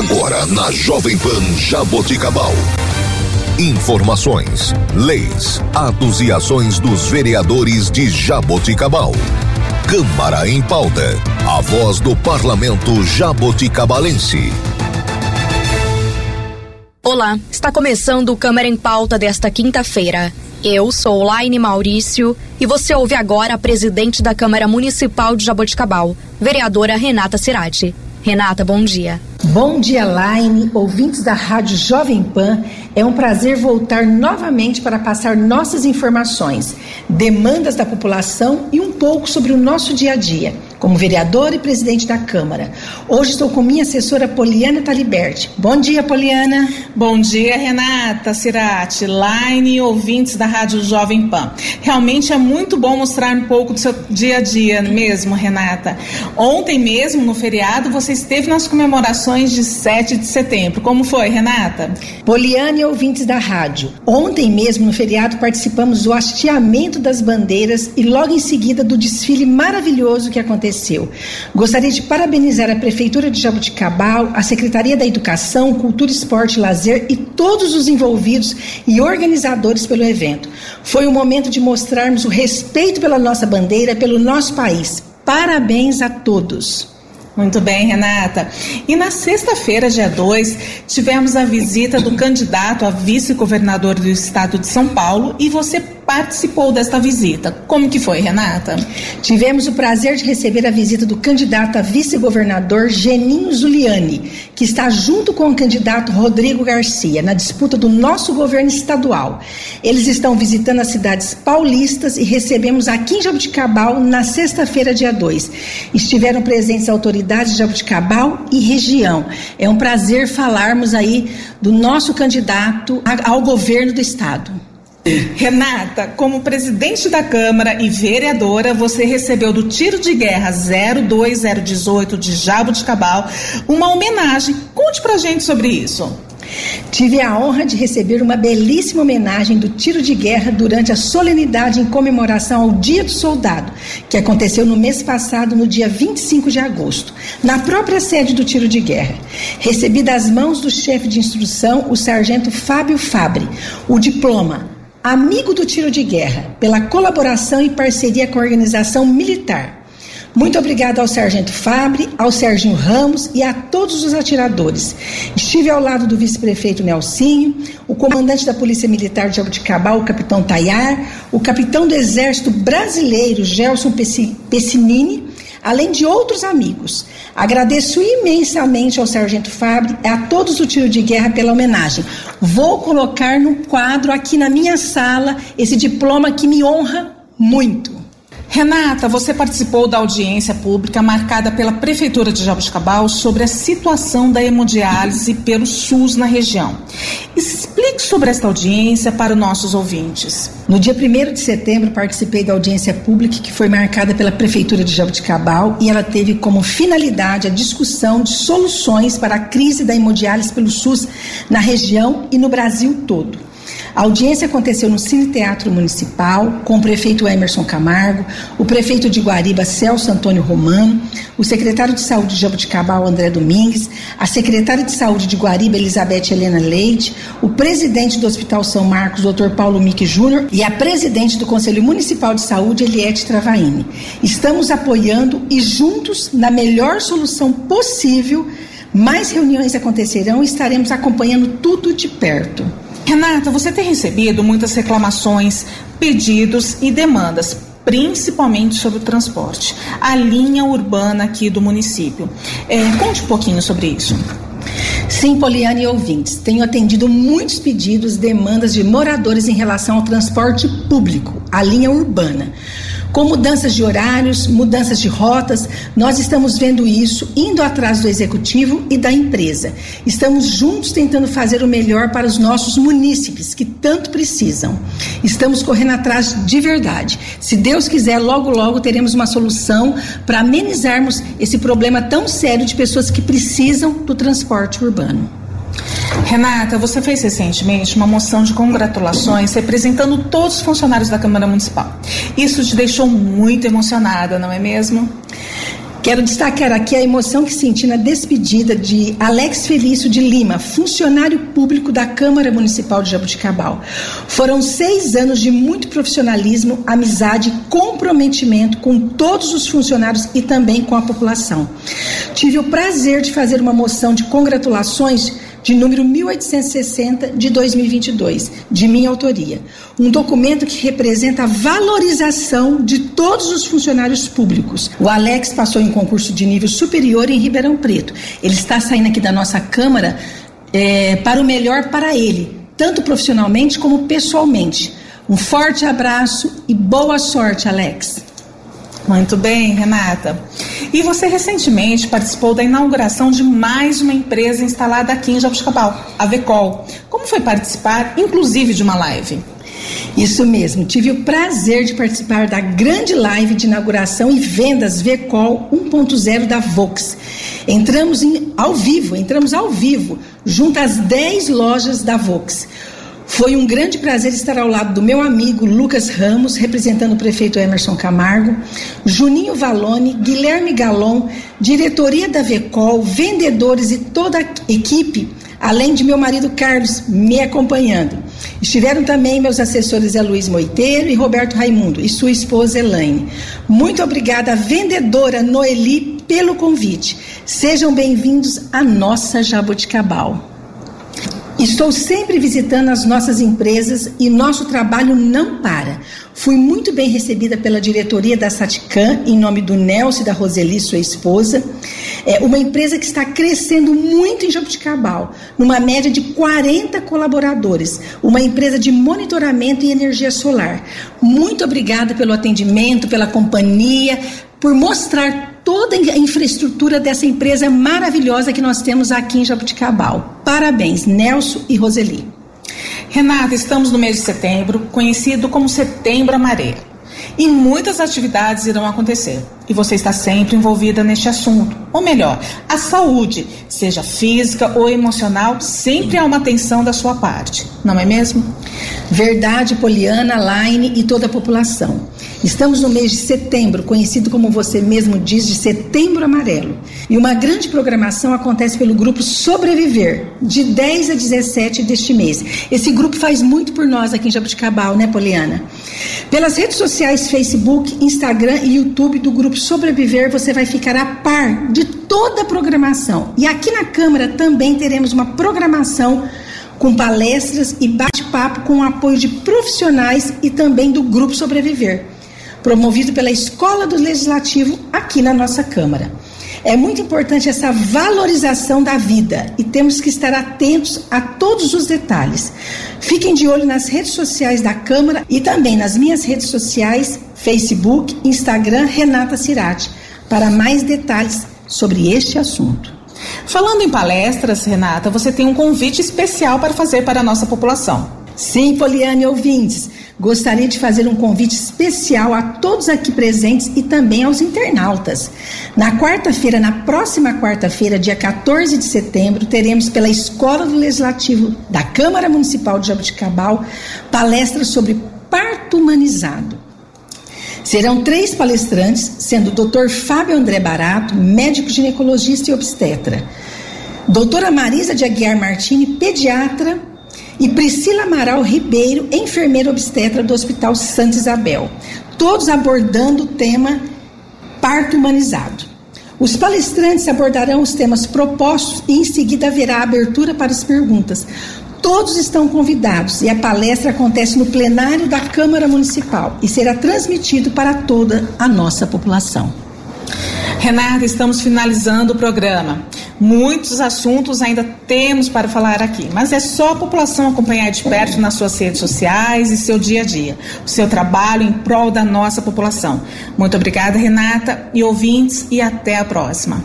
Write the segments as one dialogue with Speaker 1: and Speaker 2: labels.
Speaker 1: Agora na Jovem Pan Jaboticabal. Informações, leis, atos e ações dos vereadores de Jaboticabal. Câmara em pauta. A voz do parlamento jaboticabalense.
Speaker 2: Olá, está começando o Câmara em Pauta desta quinta-feira. Eu sou Laine Maurício e você ouve agora a presidente da Câmara Municipal de Jaboticabal, vereadora Renata Cirati. Renata, bom dia.
Speaker 3: Bom dia, Laine, ouvintes da Rádio Jovem Pan. É um prazer voltar novamente para passar nossas informações, demandas da população e um pouco sobre o nosso dia a dia, como vereador e presidente da Câmara. Hoje estou com minha assessora Poliana Taliberti. Bom dia, Poliana.
Speaker 4: Bom dia, Renata, Cirati, Line e ouvintes da Rádio Jovem Pan. Realmente é muito bom mostrar um pouco do seu dia a dia mesmo, Renata. Ontem mesmo, no feriado, você esteve nas comemorações de 7 de setembro. Como foi, Renata?
Speaker 3: Poliana e ouvintes da rádio. Ontem mesmo, no feriado, participamos do hasteamento das bandeiras e logo em seguida do desfile maravilhoso que aconteceu. Gostaria de parabenizar a Prefeitura de Jabuticabal, a Secretaria da Educação, Cultura, Esporte e Lazer e todos os envolvidos e organizadores pelo evento. Foi um momento de mostrarmos o respeito pela nossa bandeira, pelo nosso país. Parabéns a todos.
Speaker 4: Muito bem, Renata. E na sexta-feira, dia 2, tivemos a visita do candidato a vice-governador do estado de São Paulo e você participou desta visita. Como que foi, Renata?
Speaker 3: Tivemos o prazer de receber a visita do candidato a vice-governador Geninho Zuliani, que está junto com o candidato Rodrigo Garcia na disputa do nosso governo estadual. Eles estão visitando as cidades paulistas e recebemos aqui em Jabuticabal na sexta-feira, dia 2. Estiveram presentes autoridades de Jabuticabal e região. É um prazer falarmos aí do nosso candidato ao governo do estado.
Speaker 4: Renata, como presidente da Câmara e vereadora, você recebeu do Tiro de Guerra 02018 de Jabo de Cabal uma homenagem. Conte pra gente sobre isso.
Speaker 3: Tive a honra de receber uma belíssima homenagem do tiro de guerra durante a solenidade em comemoração ao Dia do Soldado, que aconteceu no mês passado, no dia 25 de agosto, na própria sede do tiro de guerra. Recebi das mãos do chefe de instrução, o sargento Fábio Fabre, o diploma amigo do tiro de guerra, pela colaboração e parceria com a organização militar. Muito obrigado ao Sargento Fabre, ao Serginho Ramos e a todos os atiradores. Estive ao lado do vice-prefeito Nelsinho, o comandante da Polícia Militar de Jabuticabal, o capitão Tayar, o capitão do Exército Brasileiro, Gelson Pessinini, além de outros amigos. Agradeço imensamente ao Sargento Fabre e a todos do tiro de guerra pela homenagem. Vou colocar no quadro aqui na minha sala esse diploma que me honra muito.
Speaker 4: Renata, você participou da audiência pública marcada pela Prefeitura de Jabuticabal sobre a situação da hemodiálise pelo SUS na região. Explique sobre esta audiência para os nossos ouvintes.
Speaker 3: No dia 1 de setembro, participei da audiência pública que foi marcada pela Prefeitura de Jabuticabal e ela teve como finalidade a discussão de soluções para a crise da hemodiálise pelo SUS na região e no Brasil todo. A audiência aconteceu no Cine Teatro Municipal, com o prefeito Emerson Camargo, o prefeito de Guariba, Celso Antônio Romano, o secretário de Saúde de Jabuticabal, André Domingues, a secretária de Saúde de Guariba, Elizabeth Helena Leite, o presidente do Hospital São Marcos, Dr. Paulo Mick Júnior, e a presidente do Conselho Municipal de Saúde, Eliette Travaini. Estamos apoiando e juntos, na melhor solução possível, mais reuniões acontecerão e estaremos acompanhando tudo de perto.
Speaker 4: Renata, você tem recebido muitas reclamações, pedidos e demandas, principalmente sobre o transporte, a linha urbana aqui do município. É, conte um pouquinho sobre isso.
Speaker 3: Sim, Poliana e ouvintes, tenho atendido muitos pedidos, demandas de moradores em relação ao transporte público, a linha urbana. Com mudanças de horários, mudanças de rotas, nós estamos vendo isso, indo atrás do executivo e da empresa. Estamos juntos tentando fazer o melhor para os nossos munícipes, que tanto precisam. Estamos correndo atrás de verdade. Se Deus quiser, logo, logo teremos uma solução para amenizarmos esse problema tão sério de pessoas que precisam do transporte urbano.
Speaker 4: Renata, você fez recentemente uma moção de congratulações representando todos os funcionários da Câmara Municipal. Isso te deixou muito emocionada, não é mesmo?
Speaker 3: Quero destacar aqui a emoção que senti na despedida de Alex Felício de Lima, funcionário público da Câmara Municipal de Jabuticabal. Foram seis anos de muito profissionalismo, amizade, comprometimento com todos os funcionários e também com a população. Tive o prazer de fazer uma moção de congratulações de número 1860 de 2022, de minha autoria. Um documento que representa a valorização de todos os funcionários públicos. O Alex passou em concurso de nível superior em Ribeirão Preto. Ele está saindo aqui da nossa Câmara é, para o melhor para ele, tanto profissionalmente como pessoalmente. Um forte abraço e boa sorte, Alex.
Speaker 4: Muito bem, Renata. E você recentemente participou da inauguração de mais uma empresa instalada aqui em Jabuticabal, a Vecol. Como foi participar, inclusive, de uma live?
Speaker 3: Isso mesmo, tive o prazer de participar da grande live de inauguração e vendas Vecol 1.0 da Vox. Entramos em, ao vivo, entramos ao vivo, junto às 10 lojas da Vox. Foi um grande prazer estar ao lado do meu amigo Lucas Ramos, representando o prefeito Emerson Camargo, Juninho Valone, Guilherme Galon, diretoria da Vecol, vendedores e toda a equipe, além de meu marido Carlos me acompanhando. Estiveram também meus assessores Zé Luiz Moiteiro e Roberto Raimundo e sua esposa Elaine. Muito obrigada, vendedora Noeli, pelo convite. Sejam bem-vindos à nossa Jaboticabal. Estou sempre visitando as nossas empresas e nosso trabalho não para. Fui muito bem recebida pela diretoria da Saticam, em nome do Nelson e da Roseli, sua esposa. É uma empresa que está crescendo muito em Jabuticabal, numa média de 40 colaboradores. Uma empresa de monitoramento e energia solar. Muito obrigada pelo atendimento, pela companhia, por mostrar toda a infraestrutura dessa empresa maravilhosa que nós temos aqui em Jabuticabal. Parabéns, Nelson e Roseli.
Speaker 4: Renata, estamos no mês de setembro, conhecido como Setembro Amarelo. E muitas atividades irão acontecer. E você está sempre envolvida neste assunto. Ou melhor, a saúde, seja física ou emocional, sempre há uma atenção da sua parte. Não é mesmo?
Speaker 3: Verdade, Poliana, Laine e toda a população. Estamos no mês de setembro, conhecido como você mesmo diz, de Setembro Amarelo. E uma grande programação acontece pelo grupo Sobreviver, de 10 a 17 deste mês. Esse grupo faz muito por nós aqui em Jabuticabal, né, Poliana? Pelas redes sociais Facebook, Instagram e YouTube do grupo Sobreviver, você vai ficar a par de toda a programação. E aqui na Câmara também teremos uma programação com palestras e bate-papo com o apoio de profissionais e também do Grupo Sobreviver, promovido pela Escola do Legislativo aqui na nossa Câmara. É muito importante essa valorização da vida e temos que estar atentos a todos os detalhes. Fiquem de olho nas redes sociais da Câmara e também nas minhas redes sociais, Facebook, Instagram, Renata Cirati, para mais detalhes sobre este assunto.
Speaker 4: Falando em palestras, Renata, você tem um convite especial para fazer para a nossa população.
Speaker 3: Sim, Poliane ouvintes, gostaria de fazer um convite especial a todos aqui presentes e também aos internautas. Na quarta-feira, na próxima quarta-feira, dia 14 de setembro, teremos pela Escola do Legislativo da Câmara Municipal de Jabuticabal palestra sobre parto humanizado. Serão três palestrantes, sendo o Dr. Fábio André Barato, médico ginecologista e obstetra, doutora Marisa de Aguiar Martini, pediatra, e Priscila Amaral Ribeiro, enfermeira obstetra do Hospital Santa Isabel, todos abordando o tema parto humanizado. Os palestrantes abordarão os temas propostos e em seguida haverá abertura para as perguntas. Todos estão convidados e a palestra acontece no plenário da Câmara Municipal e será transmitido para toda a nossa população.
Speaker 4: Renata, estamos finalizando o programa. Muitos assuntos ainda temos para falar aqui, mas é só a população acompanhar de perto nas suas redes sociais e seu dia a dia, o seu trabalho em prol da nossa população. Muito obrigada, Renata, e ouvintes, e até a próxima.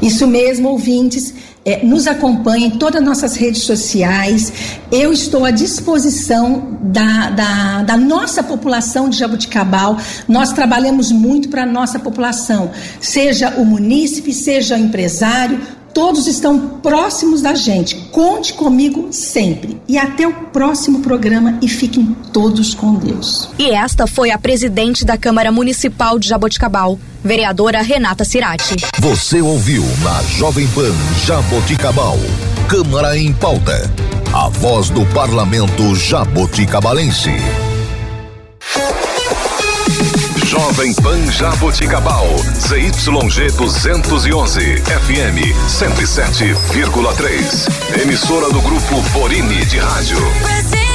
Speaker 3: Isso mesmo, ouvintes é, nos acompanhe em todas as nossas redes sociais. Eu estou à disposição da, da, da nossa população de Jabuticabal. Nós trabalhamos muito para a nossa população, seja o munícipe, seja o empresário, Todos estão próximos da gente. Conte comigo sempre. E até o próximo programa e fiquem todos com Deus.
Speaker 2: E esta foi a presidente da Câmara Municipal de Jaboticabal, vereadora Renata Cirati.
Speaker 1: Você ouviu na Jovem Pan Jaboticabal. Câmara em pauta. A voz do parlamento jaboticabalense. Jovem Pan Jaboticabal, ZYG 211, FM 107,3. Emissora do Grupo Borini de Rádio.